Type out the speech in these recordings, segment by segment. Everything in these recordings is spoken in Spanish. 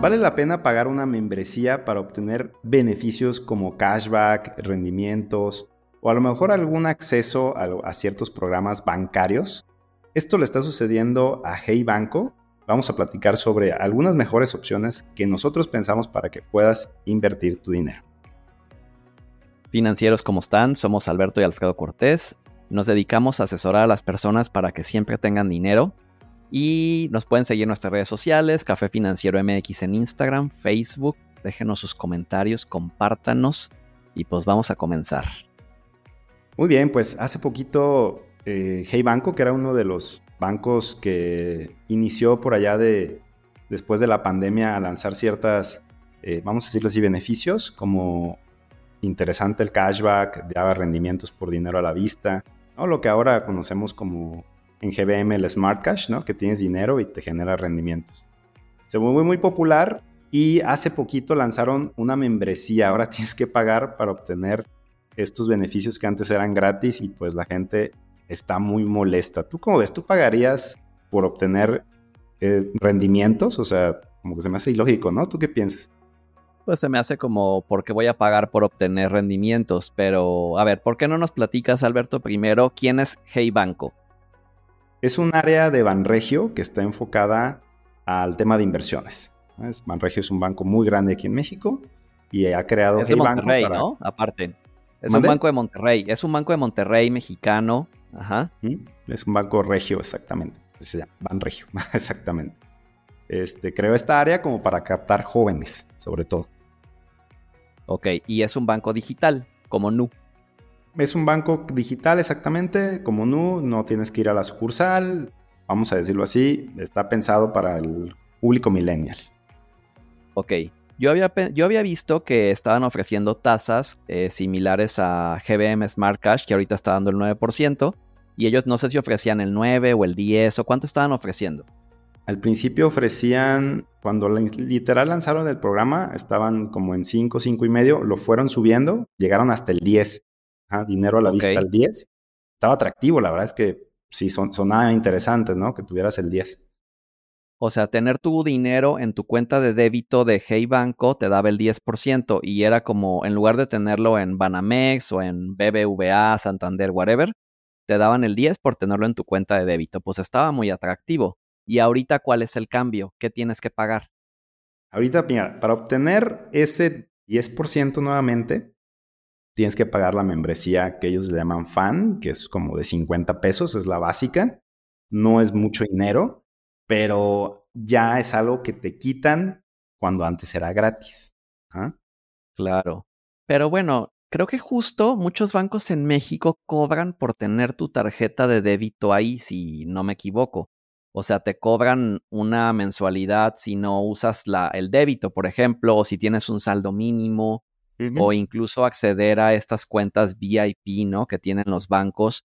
¿Vale la pena pagar una membresía para obtener beneficios como cashback, rendimientos o a lo mejor algún acceso a, ciertos programas bancarios? Esto le está sucediendo a Hey Banco. Vamos a platicar sobre algunas mejores opciones que nosotros pensamos para que puedas invertir tu dinero. Financieros, ¿cómo están? Somos Alberto y Alfredo Cortés. Nos dedicamos a asesorar a las personas para que siempre tengan dinero y nos pueden seguir en nuestras redes sociales, Café Financiero MX en Instagram, Facebook. Déjenos sus comentarios, compártanos y pues vamos a comenzar. Muy bien, pues hace poquito eh, Hey Banco, que era uno de los bancos que inició por allá de después de la pandemia a lanzar ciertas, eh, vamos a decirlo así, beneficios, como interesante el cashback, daba rendimientos por dinero a la vista, ¿no? lo que ahora conocemos como en GBM el Smart Cash, ¿no? Que tienes dinero y te genera rendimientos. Se volvió muy popular y hace poquito lanzaron una membresía. Ahora tienes que pagar para obtener estos beneficios que antes eran gratis y pues la gente está muy molesta. ¿Tú cómo ves? ¿Tú pagarías por obtener eh, rendimientos? O sea, como que se me hace ilógico, ¿no? ¿Tú qué piensas? Pues se me hace como porque voy a pagar por obtener rendimientos, pero a ver, ¿por qué no nos platicas, Alberto, primero quién es Hey Banco? Es un área de Banregio que está enfocada al tema de inversiones. Banregio es un banco muy grande aquí en México y ha creado es de Monterrey, ¿no? Aparte. Es un banco de Monterrey. Es un banco de Monterrey mexicano. Ajá. Es un banco regio, exactamente. Se llama Banregio, exactamente. Este, creó esta área como para captar jóvenes, sobre todo. Ok, y es un banco digital, como Nu. Es un banco digital exactamente, como Nu, no tienes que ir a la sucursal, vamos a decirlo así, está pensado para el público millennial. Ok, yo había, yo había visto que estaban ofreciendo tasas eh, similares a GBM Smart Cash, que ahorita está dando el 9%, y ellos no sé si ofrecían el 9 o el 10 o cuánto estaban ofreciendo. Al principio ofrecían, cuando literal lanzaron el programa, estaban como en 5, 5 y medio, lo fueron subiendo, llegaron hasta el 10 dinero a la vista al 10. Estaba atractivo, la verdad es que sí son, sonaba interesante, ¿no? Que tuvieras el 10. O sea, tener tu dinero en tu cuenta de débito de Hey Banco te daba el 10% y era como, en lugar de tenerlo en Banamex o en BBVA, Santander, whatever, te daban el 10 por tenerlo en tu cuenta de débito. Pues estaba muy atractivo. ¿Y ahorita cuál es el cambio? ¿Qué tienes que pagar? Ahorita, mira, para obtener ese 10% nuevamente, tienes que pagar la membresía que ellos le llaman fan, que es como de 50 pesos, es la básica. No es mucho dinero, pero ya es algo que te quitan cuando antes era gratis. ¿ah? Claro. Pero bueno, creo que justo muchos bancos en México cobran por tener tu tarjeta de débito ahí, si no me equivoco. O sea, te cobran una mensualidad si no usas la, el débito, por ejemplo, o si tienes un saldo mínimo o incluso acceder a estas cuentas VIP, ¿no? Que tienen los bancos,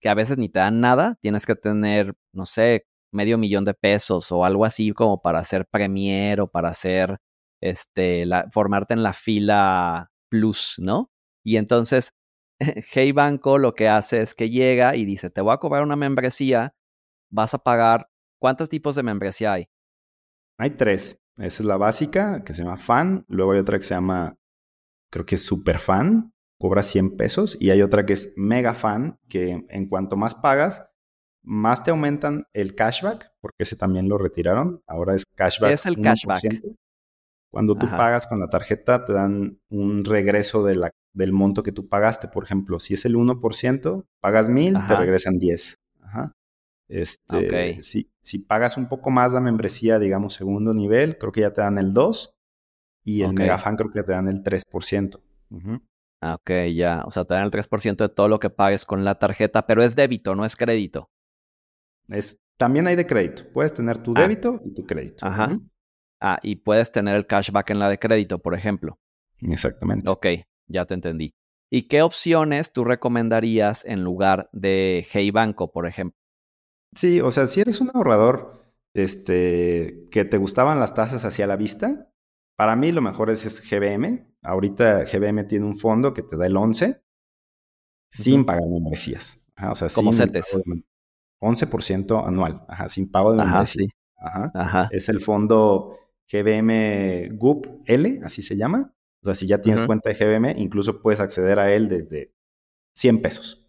que a veces ni te dan nada, tienes que tener, no sé, medio millón de pesos o algo así como para hacer Premier o para hacer, este, la, formarte en la fila Plus, ¿no? Y entonces, Hey Banco lo que hace es que llega y dice, te voy a cobrar una membresía, vas a pagar, ¿cuántos tipos de membresía hay? Hay tres. Esa es la básica, que se llama Fan. Luego hay otra que se llama creo que es super fan, cobra 100 pesos, y hay otra que es mega fan, que en cuanto más pagas, más te aumentan el cashback, porque ese también lo retiraron, ahora es cashback. Es el cashback. Cuando tú pagas con la tarjeta, te dan un regreso de la, del monto que tú pagaste. Por ejemplo, si es el 1%, pagas 1000, te regresan 10. Ajá. Este, si, si, pagas un poco más la membresía, digamos, segundo nivel, creo que ya te dan el 2 y el Megafan creo que te dan el 3%. Ah, ok, ya. O sea, te dan el 3% de todo lo que pagues con la tarjeta, pero es débito, no es crédito. Es, también hay de crédito. Puedes tener tu ah. débito y tu crédito. Ajá. Ah, y puedes tener el cashback en la de crédito, por ejemplo. Exactamente. Ok, ya te entendí. ¿Y qué opciones tú recomendarías en lugar de Hey Banco, por ejemplo? Sí, o sea, si eres un ahorrador este, que te gustaban las tasas hacia la vista, para mí lo mejor es, GBM. Ahorita GBM tiene un fondo que te da el 11 sin pagar membresías. o sea, Como CETES. 11% anual, ajá, sin pago de membresía. Ajá, Es el fondo GBM GUP L, así se llama. O sea, si ya tienes cuenta de GBM, incluso puedes acceder a él desde 100 pesos.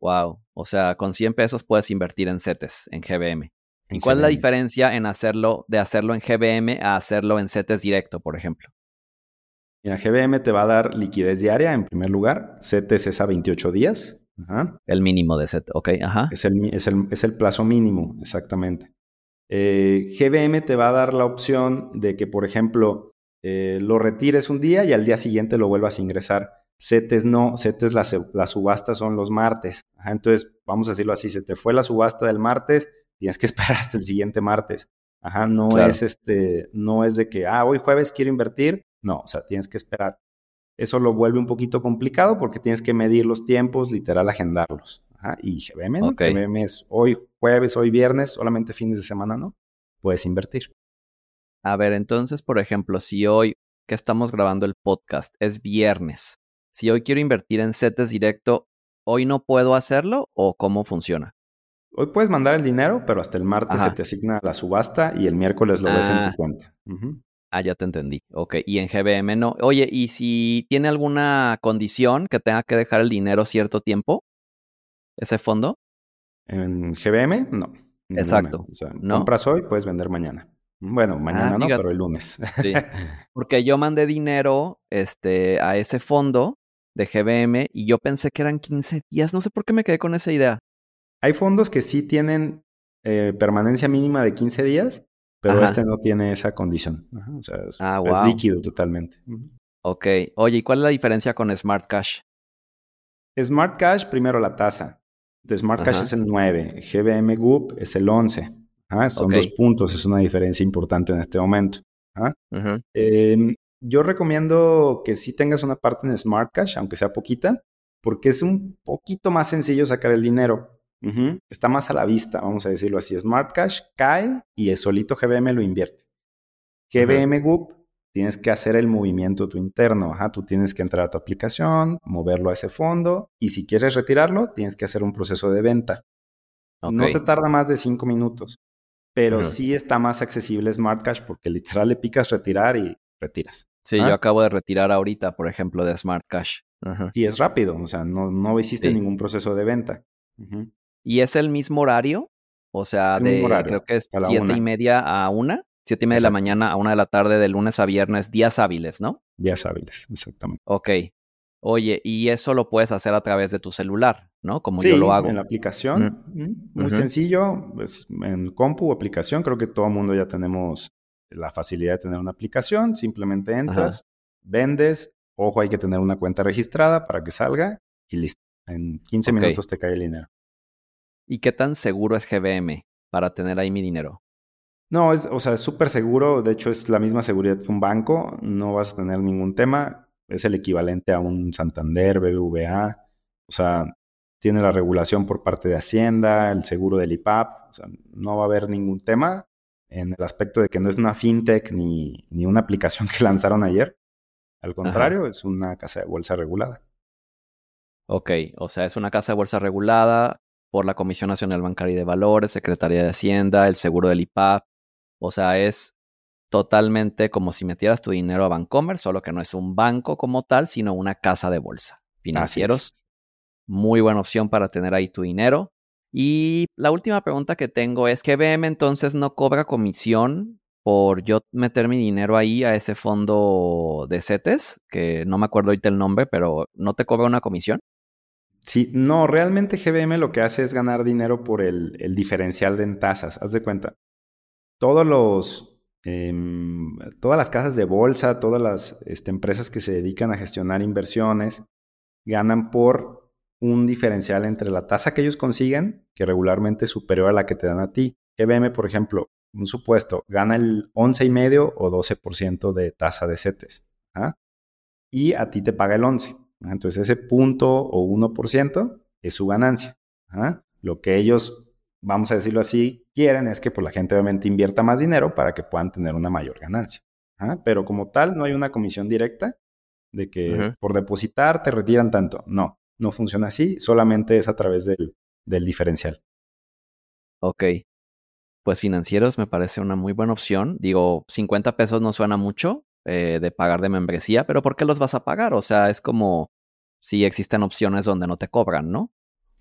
Wow. O sea, con 100 pesos puedes invertir en CETES, en GBM. ¿Y cuál es la diferencia en hacerlo, de hacerlo en GBM a hacerlo en CETES directo, por ejemplo? Mira, GBM te va a dar liquidez diaria en primer lugar. CETES es a 28 días. El mínimo de CETES, ok, ajá. Es el, es el, plazo mínimo, exactamente. Eh, GBM te va a dar la opción de que, por ejemplo, eh, lo retires un día y al día siguiente lo vuelvas a ingresar. CETES no, CETES las la subastas son los martes. entonces, vamos a decirlo así, se te fue la subasta del martes, tienes que esperar hasta el siguiente martes. Ajá, no es este, no es de que, ah, hoy jueves quiero invertir. No, o sea, tienes que esperar. Eso lo vuelve un poquito complicado porque tienes que medir los tiempos, literal, agendarlos. Ajá, y GBM, ¿no? GBM es hoy jueves, hoy viernes, solamente fines de semana, ¿no? Puedes invertir. A ver, entonces, por ejemplo, si hoy que estamos grabando el podcast es viernes, si hoy quiero invertir en CETES directo, ¿hoy no puedo hacerlo o cómo funciona? Hoy puedes mandar el dinero, pero hasta el martes se te asigna la subasta y el miércoles lo ves en tu ah. cuenta. Ah, ya te entendí. Ok, y en GBM no. Oye, ¿y si tiene alguna condición que tenga que dejar el dinero cierto tiempo? ¿Ese fondo? En GBM, no. Exacto. O sea, compras hoy, puedes vender mañana. Bueno, mañana ah, no, pero el lunes. Sí. Porque yo mandé dinero este, a ese fondo de GBM y yo pensé que eran 15 días. No sé por qué me quedé con esa idea. Hay fondos que sí tienen eh, permanencia mínima de 15 días, pero este no tiene esa condición. o sea, es, ah, líquido totalmente. Ok. Oye, ¿y cuál es la diferencia con Smart Cash? Smart Cash, primero la tasa. De Smart Cash es el 9, GBM Group es el 11. Son dos puntos, es una diferencia importante en este momento. Em, yo recomiendo que sí tengas una parte en Smart Cash, aunque sea poquita, porque es un poquito más sencillo sacar el dinero. Está más a la vista, vamos a decirlo así. Smart Cash cae y el solito GBM lo invierte. GBM Group, tienes que hacer el movimiento tu interno. Tú tienes que entrar a tu aplicación, moverlo a ese fondo y si quieres retirarlo, tienes que hacer un proceso de venta. No te tarda más de cinco minutos, pero sí está más accesible Smart Cash porque literal le picas retirar y retiras. Sí, yo acabo de retirar ahorita, por ejemplo, de Smart Cash. Y es rápido, o sea, no, no hiciste ningún proceso de venta. ¿Y es el mismo horario? O sea, de creo que es siete y media a una, siete y media de la mañana a una de la tarde, de lunes a viernes, días hábiles, ¿no? Días hábiles, exactamente. Ok. Oye, y eso lo puedes hacer a través de tu celular, ¿no? Como yo lo hago. En la aplicación, muy sencillo, pues, en compu o aplicación, creo que todo el mundo ya tenemos la facilidad de tener una aplicación, simplemente entras, vendes, ojo, hay que tener una cuenta registrada para que salga y listo. En 15 minutos te cae el dinero. ¿Y qué tan seguro es GBM para tener ahí mi dinero? No, es, o sea, es súper seguro. De hecho, es la misma seguridad que un banco. No vas a tener ningún tema. Es el equivalente a un Santander, BBVA. O sea, tiene la regulación por parte de Hacienda, el seguro del IPAP. O sea, no va a haber ningún tema en el aspecto de que no es una fintech ni, ni una aplicación que lanzaron ayer. Al contrario, es una casa de bolsa regulada. Ok, o sea, es una casa de bolsa regulada, por la Comisión Nacional Bancaria de Valores, Secretaría de Hacienda, el seguro del IPAP. O sea, es totalmente como si metieras tu dinero a Bancomer, solo que no es un banco como tal, sino una casa de bolsa. Financieros, muy buena opción para tener ahí tu dinero. Y la última pregunta que tengo es que BM entonces no cobra comisión por yo meter mi dinero ahí a ese fondo de CETES, que no me acuerdo ahorita el nombre, pero ¿no te cobra una comisión? Sí, no, realmente GBM lo que hace es ganar dinero por el, diferencial de en tasas. Haz de cuenta. Todos los, em, todas las casas de bolsa, todas las este, empresas que se dedican a gestionar inversiones, ganan por un diferencial entre la tasa que ellos consiguen, que regularmente es superior a la que te dan a ti. GBM, por ejemplo, un supuesto, gana el 11,5 o 12% de tasa de CETES. ¿ah? Y a ti te paga el 11. Entonces ese punto o 1% es su ganancia. Lo que ellos, vamos a decirlo así, quieren es que pues, la gente obviamente invierta más dinero para que puedan tener una mayor ganancia. Pero como tal, no hay una comisión directa de que por depositar te retiran tanto. No, no funciona así, solamente es a través del, del diferencial. Ok. pues financieros me parece una muy buena opción. Digo, 50 pesos no suena mucho eh, de pagar de membresía, pero ¿por qué los vas a pagar? O sea, es como si existen opciones donde no te cobran, ¿no?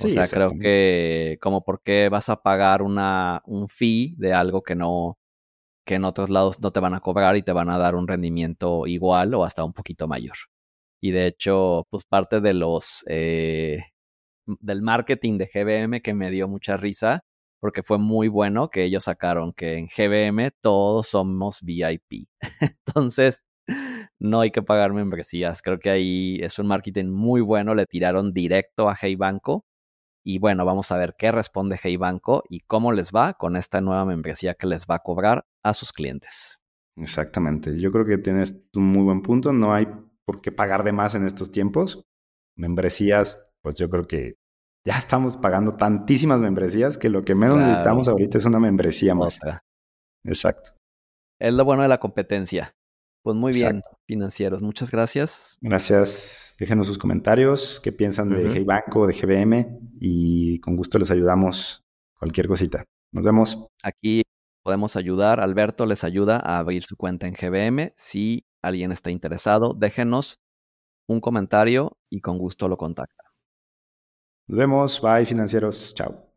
O sea, creo que como por qué vas a pagar una, un fee de algo que no, que en otros lados no te van a cobrar y te van a dar un rendimiento igual o hasta un poquito mayor. Y de hecho, pues parte de los eh, del marketing de GBM que me dio mucha risa porque fue muy bueno que ellos sacaron que en GBM todos somos VIP. Entonces, no hay que pagar membresías. Creo que ahí es un marketing muy bueno. Le tiraron directo a Hey Banco. Y bueno, vamos a ver qué responde Hey Banco y cómo les va con esta nueva membresía que les va a cobrar a sus clientes. Exactamente. Yo creo que tienes un muy buen punto. No hay por qué pagar de más en estos tiempos. Membresías, pues yo creo que ya estamos pagando tantísimas membresías que lo que menos necesitamos ahorita es una membresía más. Exacto. Es lo bueno de la competencia. Pues muy bien, financieros. Muchas gracias. Gracias. Déjenos sus comentarios, qué piensan de Hey Banco, de GBM y con gusto les ayudamos cualquier cosita. Nos vemos. Aquí podemos ayudar. Alberto les ayuda a abrir su cuenta en GBM. Si alguien está interesado, déjenos un comentario y con gusto lo contacta. Nos vemos. Bye, financieros. Chao.